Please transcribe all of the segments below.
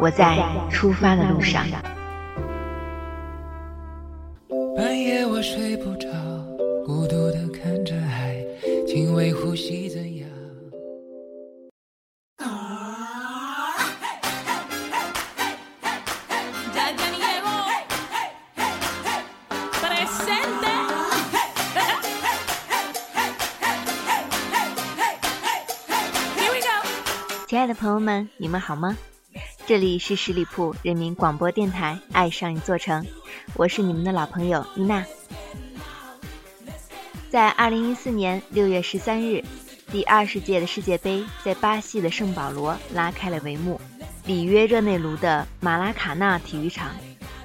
我在出发的路上。半夜我睡不着，孤独的看着海，轻微呼吸怎样？亲爱的朋友们，你们好吗？这里是十里铺人民广播电台《爱上一座城》，我是你们的老朋友伊娜。在二零一四年六月十三日，第二十届的世界杯在巴西的圣保罗拉开了帷幕，里约热内卢的马拉卡纳体育场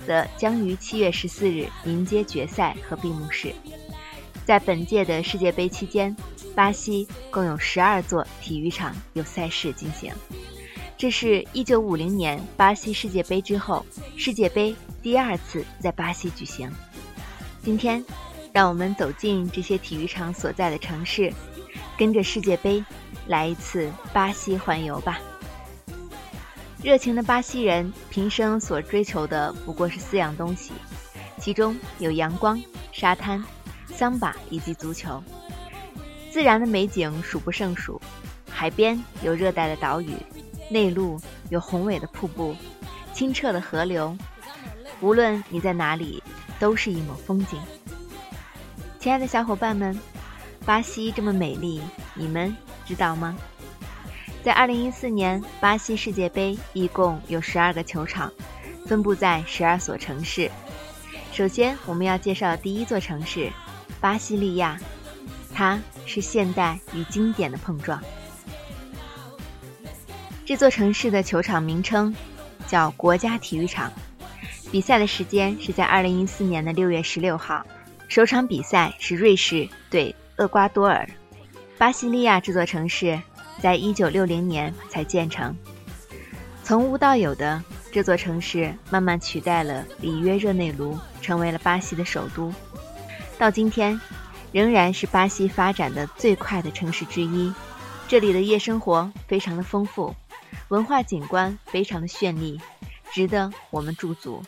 则将于七月十四日迎接决赛和闭幕式。在本届的世界杯期间，巴西共有十二座体育场有赛事进行，这是一九五零年巴西世界杯之后，世界杯第二次在巴西举行。今天，让我们走进这些体育场所在的城市，跟着世界杯来一次巴西环游吧。热情的巴西人平生所追求的不过是四样东西，其中有阳光、沙滩。桑巴以及足球，自然的美景数不胜数，海边有热带的岛屿，内陆有宏伟的瀑布，清澈的河流。无论你在哪里，都是一抹风景。亲爱的小伙伴们，巴西这么美丽，你们知道吗？在2014年巴西世界杯，一共有12个球场，分布在12所城市。首先，我们要介绍第一座城市。巴西利亚，它是现代与经典的碰撞。这座城市的球场名称叫国家体育场。比赛的时间是在2014年的6月16号，首场比赛是瑞士对厄瓜多尔。巴西利亚这座城市在1960年才建成。从无到有的这座城市，慢慢取代了里约热内卢，成为了巴西的首都。到今天，仍然是巴西发展的最快的城市之一。这里的夜生活非常的丰富，文化景观非常的绚丽，值得我们驻足。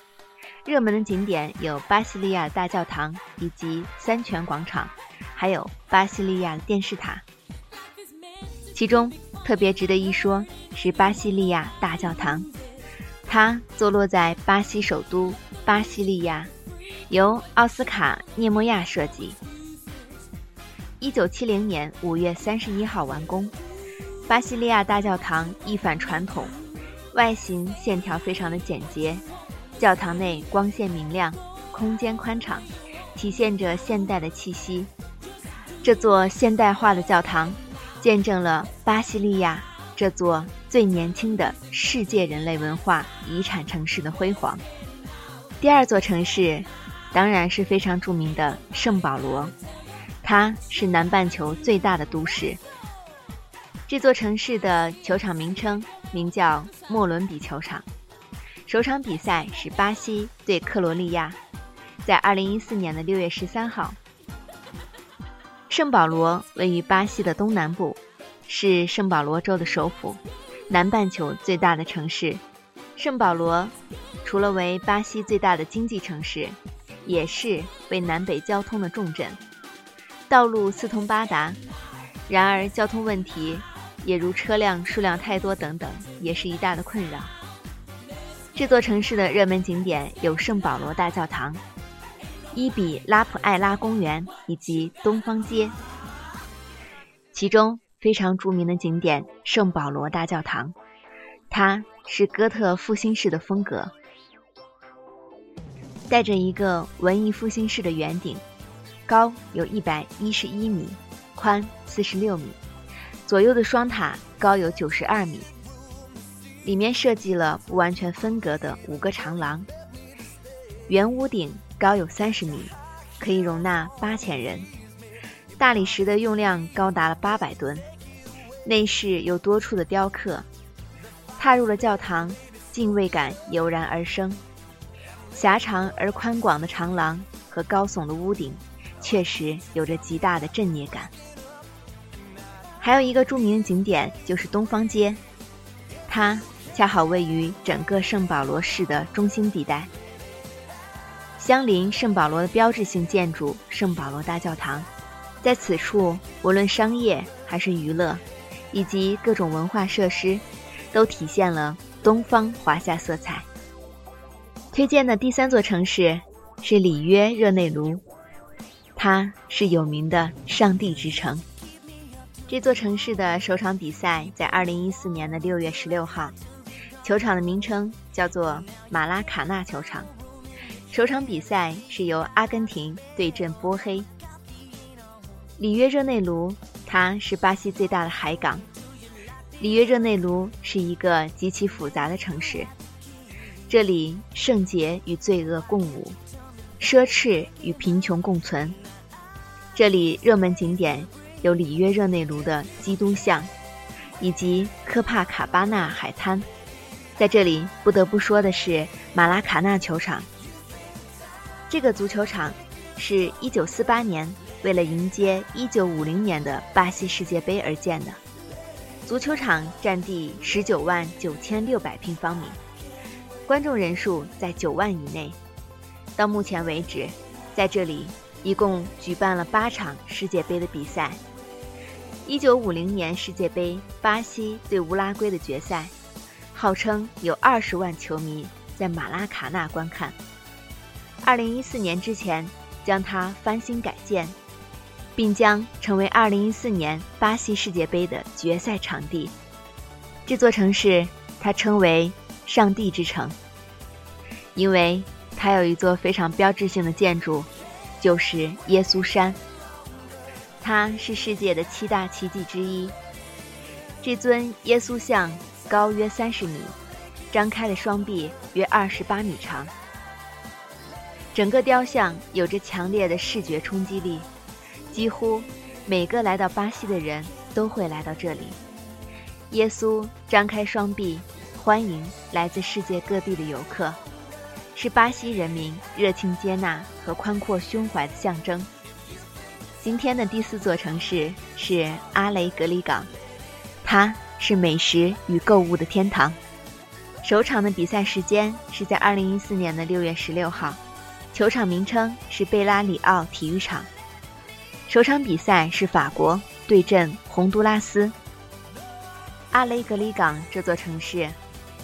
热门的景点有巴西利亚大教堂以及三泉广场，还有巴西利亚电视塔。其中特别值得一说是巴西利亚大教堂，它坐落在巴西首都巴西利亚。由奥斯卡·涅莫亚设计，一九七零年五月三十一号完工。巴西利亚大教堂一反传统，外形线条非常的简洁，教堂内光线明亮，空间宽敞，体现着现代的气息。这座现代化的教堂，见证了巴西利亚这座最年轻的世界人类文化遗产城市的辉煌。第二座城市。当然是非常著名的圣保罗，它是南半球最大的都市。这座城市的球场名称名叫莫伦比球场。首场比赛是巴西对克罗利亚，在2014年的6月13号。圣保罗位于巴西的东南部，是圣保罗州的首府，南半球最大的城市。圣保罗除了为巴西最大的经济城市。也是为南北交通的重镇，道路四通八达。然而，交通问题也如车辆数量太多等等，也是一大的困扰。这座城市的热门景点有圣保罗大教堂、伊比拉普艾拉公园以及东方街。其中非常著名的景点圣保罗大教堂，它是哥特复兴式的风格。带着一个文艺复兴式的圆顶，高有一百一十一米，宽四十六米，左右的双塔高有九十二米。里面设计了不完全分隔的五个长廊，圆屋顶高有三十米，可以容纳八千人。大理石的用量高达了八百吨，内饰有多处的雕刻。踏入了教堂，敬畏感油然而生。狭长而宽广的长廊和高耸的屋顶，确实有着极大的震撼感。还有一个著名的景点就是东方街，它恰好位于整个圣保罗市的中心地带，相邻圣保罗的标志性建筑圣保罗大教堂。在此处，无论商业还是娱乐，以及各种文化设施，都体现了东方华夏色彩。推荐的第三座城市是里约热内卢，它是有名的“上帝之城”。这座城市的首场比赛在2014年的6月16号，球场的名称叫做马拉卡纳球场。首场比赛是由阿根廷对阵波黑。里约热内卢，它是巴西最大的海港。里约热内卢是一个极其复杂的城市，这里圣洁与罪恶共舞，奢侈与贫穷共存。这里热门景点有里约热内卢的基督像，以及科帕卡巴纳海滩。在这里不得不说的是马拉卡纳球场。这个足球场是一九四八年。为了迎接1950年的巴西世界杯而建的足球场，占地19万9600平方米，观众人数在9万以内。到目前为止，在这里一共举办了八场世界杯的比赛。1950年世界杯巴西对乌拉圭的决赛，号称有20万球迷在马拉卡纳观看。2014年之前，将它翻新改建。并将成为2014年巴西世界杯的决赛场地。这座城市，它称为“上帝之城”，因为它有一座非常标志性的建筑，就是耶稣山。它是世界的七大奇迹之一。这尊耶稣像高约三十米，张开的双臂约二十八米长。整个雕像有着强烈的视觉冲击力。几乎每个来到巴西的人都会来到这里。耶稣张开双臂，欢迎来自世界各地的游客，是巴西人民热情接纳和宽阔胸怀的象征。今天的第四座城市是阿雷格里港，它是美食与购物的天堂。首场的比赛时间是在2014年的6月16号，球场名称是贝拉里奥体育场。首场比赛是法国对阵洪都拉斯。阿雷格里港这座城市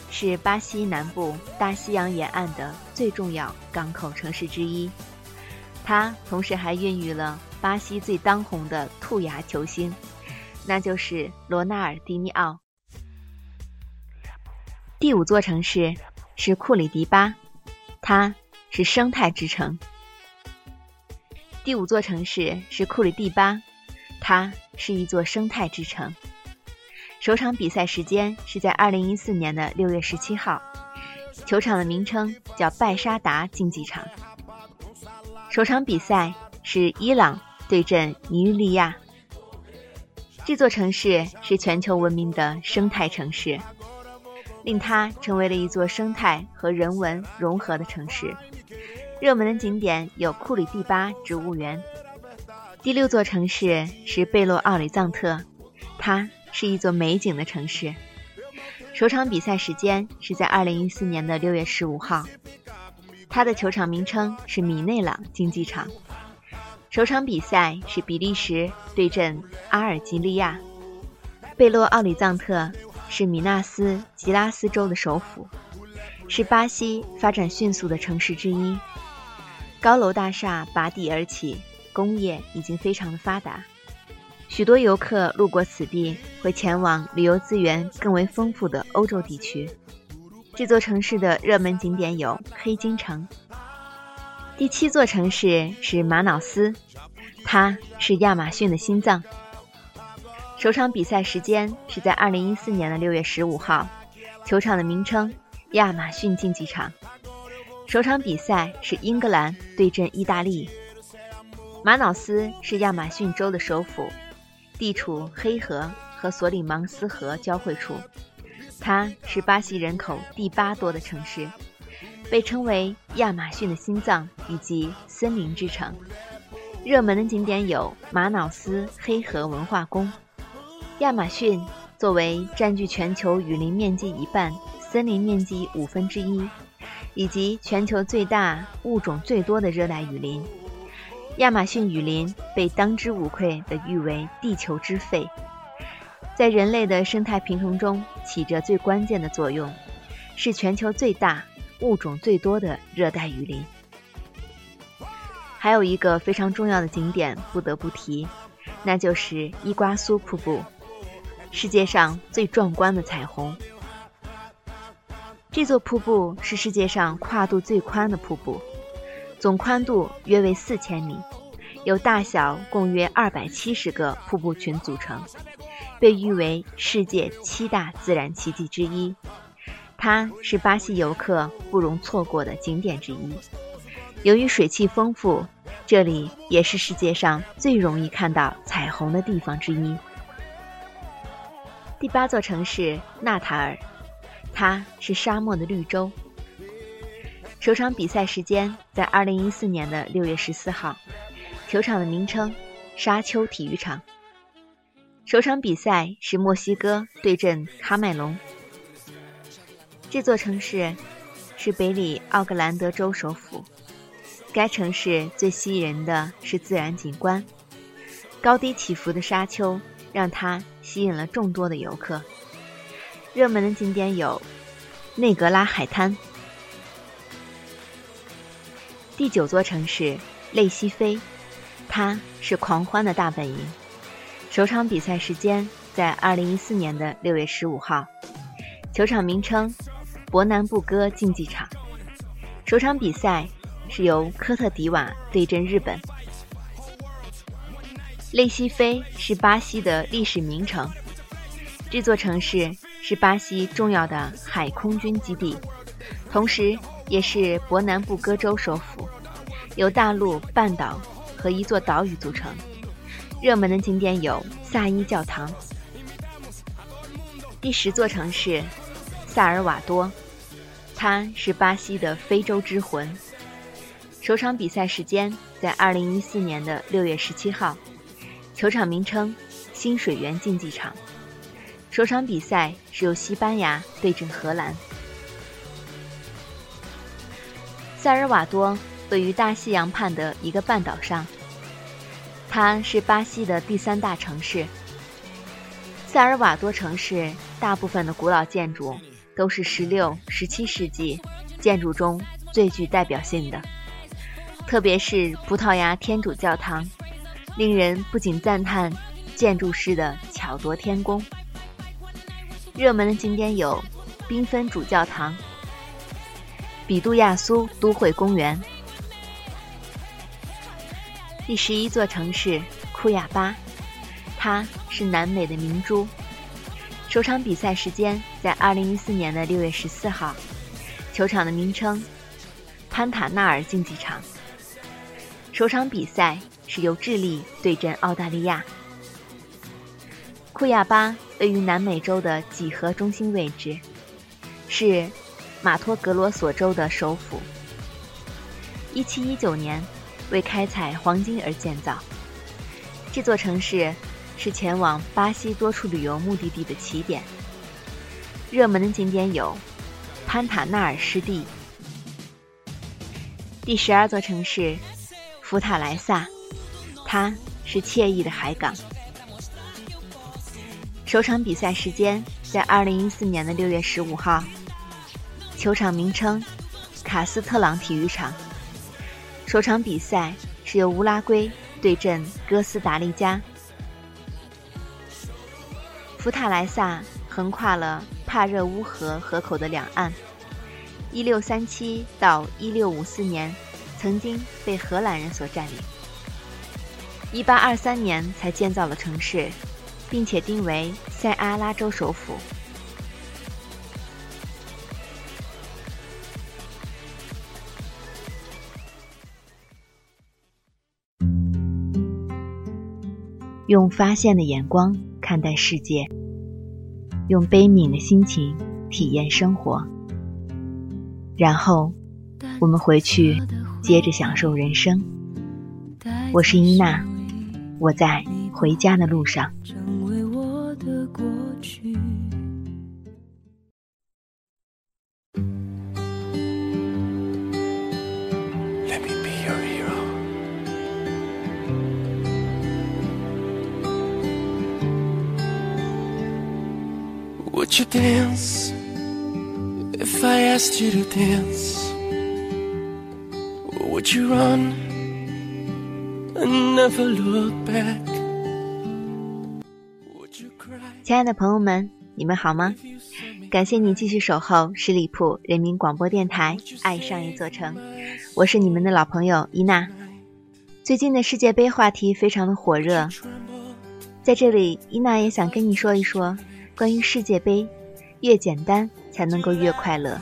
是巴西南部大西洋沿岸的最重要港口城市之一，它同时还孕育了巴西最当红的兔牙球星，那就是罗纳尔迪尼奥。第五座城市是库里迪巴，它是生态之城。第五座城市是库里蒂巴，它是一座生态之城。首场比赛时间是在2014年的6月17号，球场的名称叫拜沙达竞技场。首场比赛是伊朗对阵尼日利亚。这座城市是全球闻名的生态城市，令它成为了一座生态和人文融合的城市。热门的景点有库里蒂巴植物园。第六座城市是贝洛奥里藏特，它是一座美景的城市。首场比赛时间是在2014年的6月15号，它的球场名称是米内朗竞技场。首场比赛是比利时对阵阿尔及利亚。贝洛奥里藏特是米纳斯吉拉斯州的首府，是巴西发展迅速的城市之一。高楼大厦拔地而起，工业已经非常的发达，许多游客路过此地会前往旅游资源更为丰富的欧洲地区。这座城市的热门景点有黑金城。第七座城市是马瑙斯，它是亚马逊的心脏。首场比赛时间是在2014年的6月15号，球场的名称亚马逊竞技场。首场比赛是英格兰对阵意大利。马瑙斯是亚马逊州的首府，地处黑河和索里芒斯河交汇处。它是巴西人口第八多的城市，被称为亚马逊的心脏以及森林之城。热门的景点有马瑙斯黑河文化宫。亚马逊作为占据全球雨林面积一半、森林面积五分之一。以及全球最大、物种最多的热带雨林——亚马逊雨林，被当之无愧地誉为“地球之肺”，在人类的生态平衡中起着最关键的作用，是全球最大、物种最多的热带雨林。还有一个非常重要的景点不得不提，那就是伊瓜苏瀑布，世界上最壮观的彩虹。这座瀑布是世界上跨度最宽的瀑布，总宽度约为四千米，由大小共约二百七十个瀑布群组成，被誉为世界七大自然奇迹之一。它是巴西游客不容错过的景点之一。由于水汽丰富，这里也是世界上最容易看到彩虹的地方之一。第八座城市纳塔尔。它是沙漠的绿洲。首场比赛时间在二零一四年的六月十四号，球场的名称沙丘体育场。首场比赛是墨西哥对阵喀麦隆。这座城市是北里奥格兰德州首府。该城市最吸引人的是自然景观，高低起伏的沙丘让它吸引了众多的游客。热门的景点有内格拉海滩。第九座城市类西菲，它是狂欢的大本营。首场比赛时间在二零一四年的六月十五号，球场名称伯南布哥竞技场。首场比赛是由科特迪瓦对阵日本。类西菲是巴西的历史名城，这座城市。是巴西重要的海空军基地，同时也是伯南布哥州首府，由大陆、半岛和一座岛屿组成。热门的景点有萨伊教堂。第十座城市萨尔瓦多，它是巴西的非洲之魂。首场比赛时间在二零一四年的六月十七号，球场名称新水源竞技场。首场比赛是由西班牙对阵荷兰。萨尔瓦多位于大西洋畔的一个半岛上，它是巴西的第三大城市。萨尔瓦多城市大部分的古老建筑都是16、17世纪建筑中最具代表性的，特别是葡萄牙天主教堂，令人不仅赞叹建筑师的巧夺天工。热门的景点有缤纷主教堂、比杜亚苏都会公园。第十一座城市库亚巴，它是南美的明珠。首场比赛时间在二零一四年的六月十四号，球场的名称潘塔纳尔竞技场。首场比赛是由智利对阵澳大利亚。库亚巴位于南美洲的几何中心位置，是马托格罗索州的首府。1719年为开采黄金而建造。这座城市是前往巴西多处旅游目的地的起点。热门的景点有潘塔纳尔湿地。第十二座城市福塔莱萨，它是惬意的海港。首场比赛时间在二零一四年的六月十五号，球场名称卡斯特朗体育场。首场比赛是由乌拉圭对阵哥斯达黎加。福塔莱萨横跨了帕热乌河河口的两岸。一六三七到一六五四年曾经被荷兰人所占领。一八二三年才建造了城市并且定为塞阿拉州首府。用发现的眼光看待世界，用悲悯的心情体验生活，然后我们回去接着享受人生。我是伊娜，我在回家的路上。You to dance? Would you run and never look back? 亲爱的朋友们，你们好吗？感谢你继续守候十里铺人民广播电台《爱上一座城》，我是你们的老朋友伊娜。最近的世界杯话题非常的火热，在这里，伊娜也想跟你说一说。关于世界杯，越简单才能够越快乐。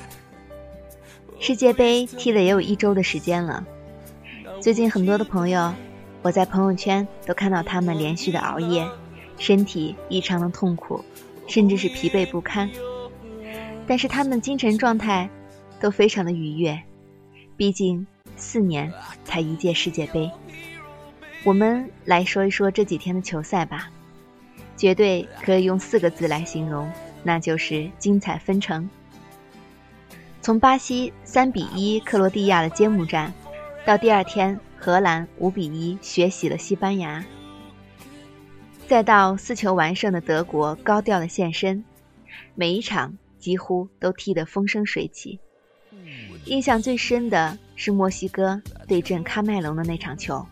世界杯踢了也有一周的时间了，最近很多的朋友，我在朋友圈都看到他们连续的熬夜，身体异常的痛苦，甚至是疲惫不堪。但是他们精神状态都非常的愉悦，毕竟四年才一届世界杯。我们来说一说这几天的球赛吧。绝对可以用四个字来形容，那就是精彩纷呈。从巴西三比一克罗地亚的揭幕战，到第二天荷兰五比一血洗了西班牙，再到四球完胜的德国高调的现身，每一场几乎都踢得风生水起。印象最深的是墨西哥对阵喀麦隆的那场球，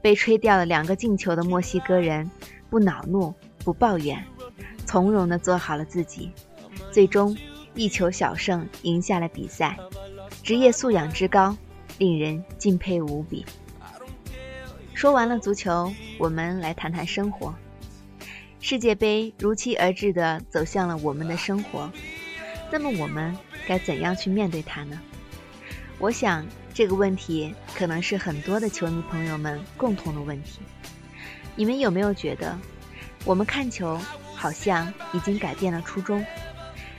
被吹掉了两个进球的墨西哥人。不恼怒，不抱怨，从容地做好了自己，最终一球小胜赢下了比赛。职业素养之高，令人敬佩无比。说完了足球，我们来谈谈生活。世界杯如期而至地走向了我们的生活，那么我们该怎样去面对它呢？我想这个问题可能是很多的球迷朋友们共同的问题。你们有没有觉得，我们看球好像已经改变了初衷，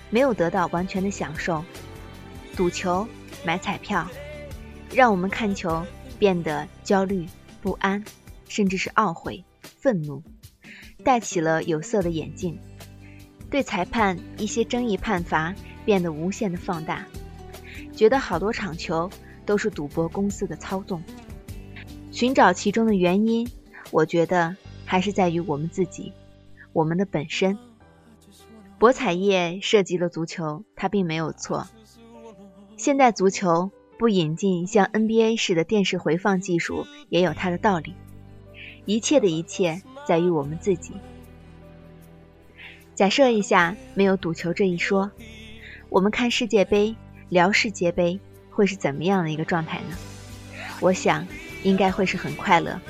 没有得到完全的享受？赌球、买彩票，让我们看球变得焦虑不安，甚至是懊悔、愤怒，戴起了有色的眼镜，对裁判一些争议判罚变得无限的放大，觉得好多场球都是赌博公司的操纵，寻找其中的原因。我觉得还是在于我们自己，我们的本身。博彩业涉及了足球，它并没有错。现代足球不引进像 NBA 式的电视回放技术，也有它的道理。一切的一切在于我们自己。假设一下，没有赌球这一说，我们看世界杯、聊世界杯会是怎么样的一个状态呢？我想，应该会是很快乐。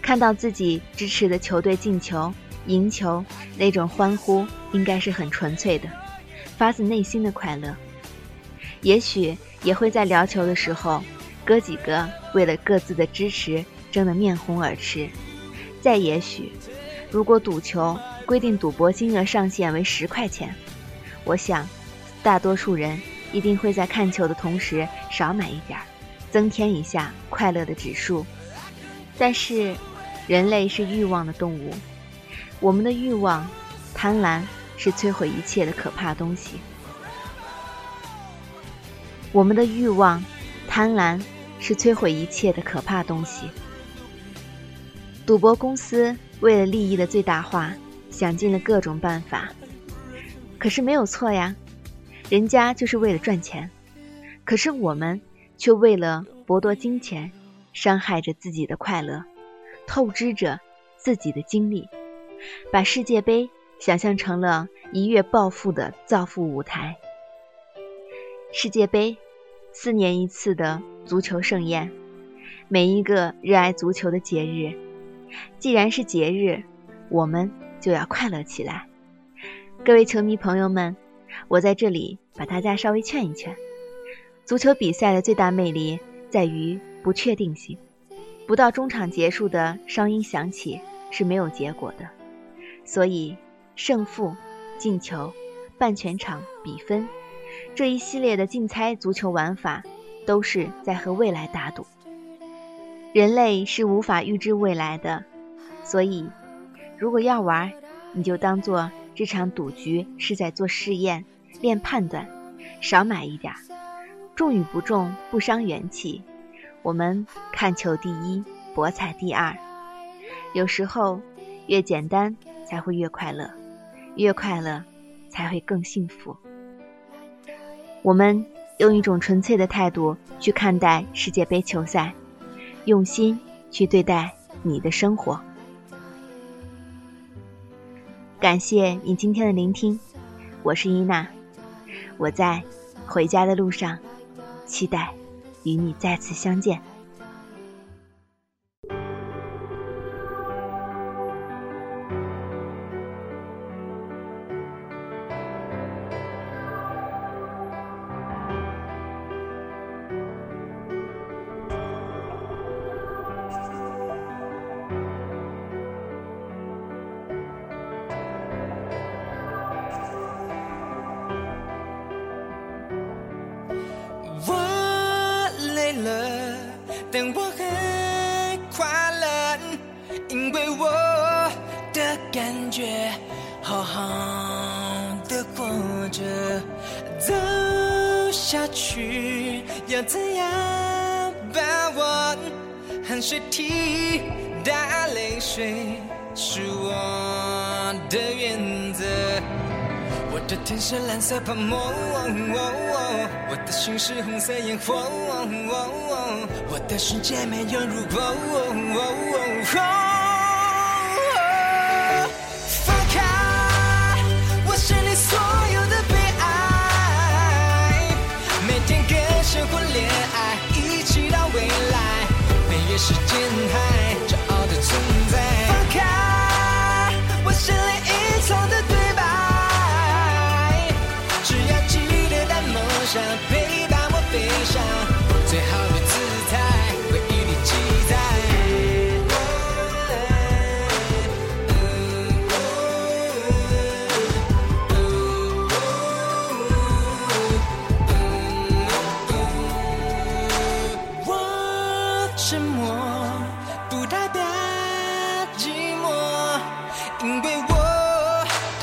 看到自己支持的球队进球、赢球，那种欢呼应该是很纯粹的，发自内心的快乐。也许也会在聊球的时候，哥几个为了各自的支持争得面红耳赤。再也许，如果赌球规定赌博金额上限为十块钱，我想，大多数人一定会在看球的同时少买一点儿，增添一下快乐的指数。但是。人类是欲望的动物，我们的欲望、贪婪是摧毁一切的可怕东西。我们的欲望、贪婪是摧毁一切的可怕东西。赌博公司为了利益的最大化，想尽了各种办法，可是没有错呀，人家就是为了赚钱。可是我们却为了博夺金钱，伤害着自己的快乐。透支着自己的精力，把世界杯想象成了一跃暴富的造富舞台。世界杯，四年一次的足球盛宴，每一个热爱足球的节日。既然是节日，我们就要快乐起来。各位球迷朋友们，我在这里把大家稍微劝一劝：足球比赛的最大魅力在于不确定性。不到中场结束的哨音响起，是没有结果的，所以胜负、进球、半全场、比分这一系列的竞猜足球玩法，都是在和未来打赌。人类是无法预知未来的，所以如果要玩，你就当做这场赌局是在做试验、练判断，少买一点，中与不中不伤元气。我们看球第一，博彩第二。有时候，越简单才会越快乐，越快乐才会更幸福。我们用一种纯粹的态度去看待世界杯球赛，用心去对待你的生活。感谢你今天的聆听，我是伊娜，我在回家的路上，期待。与你再次相见。是替代泪水是我的原则。我的天是蓝色泡沫，我的心是红色烟火。我的世界没有如果。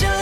just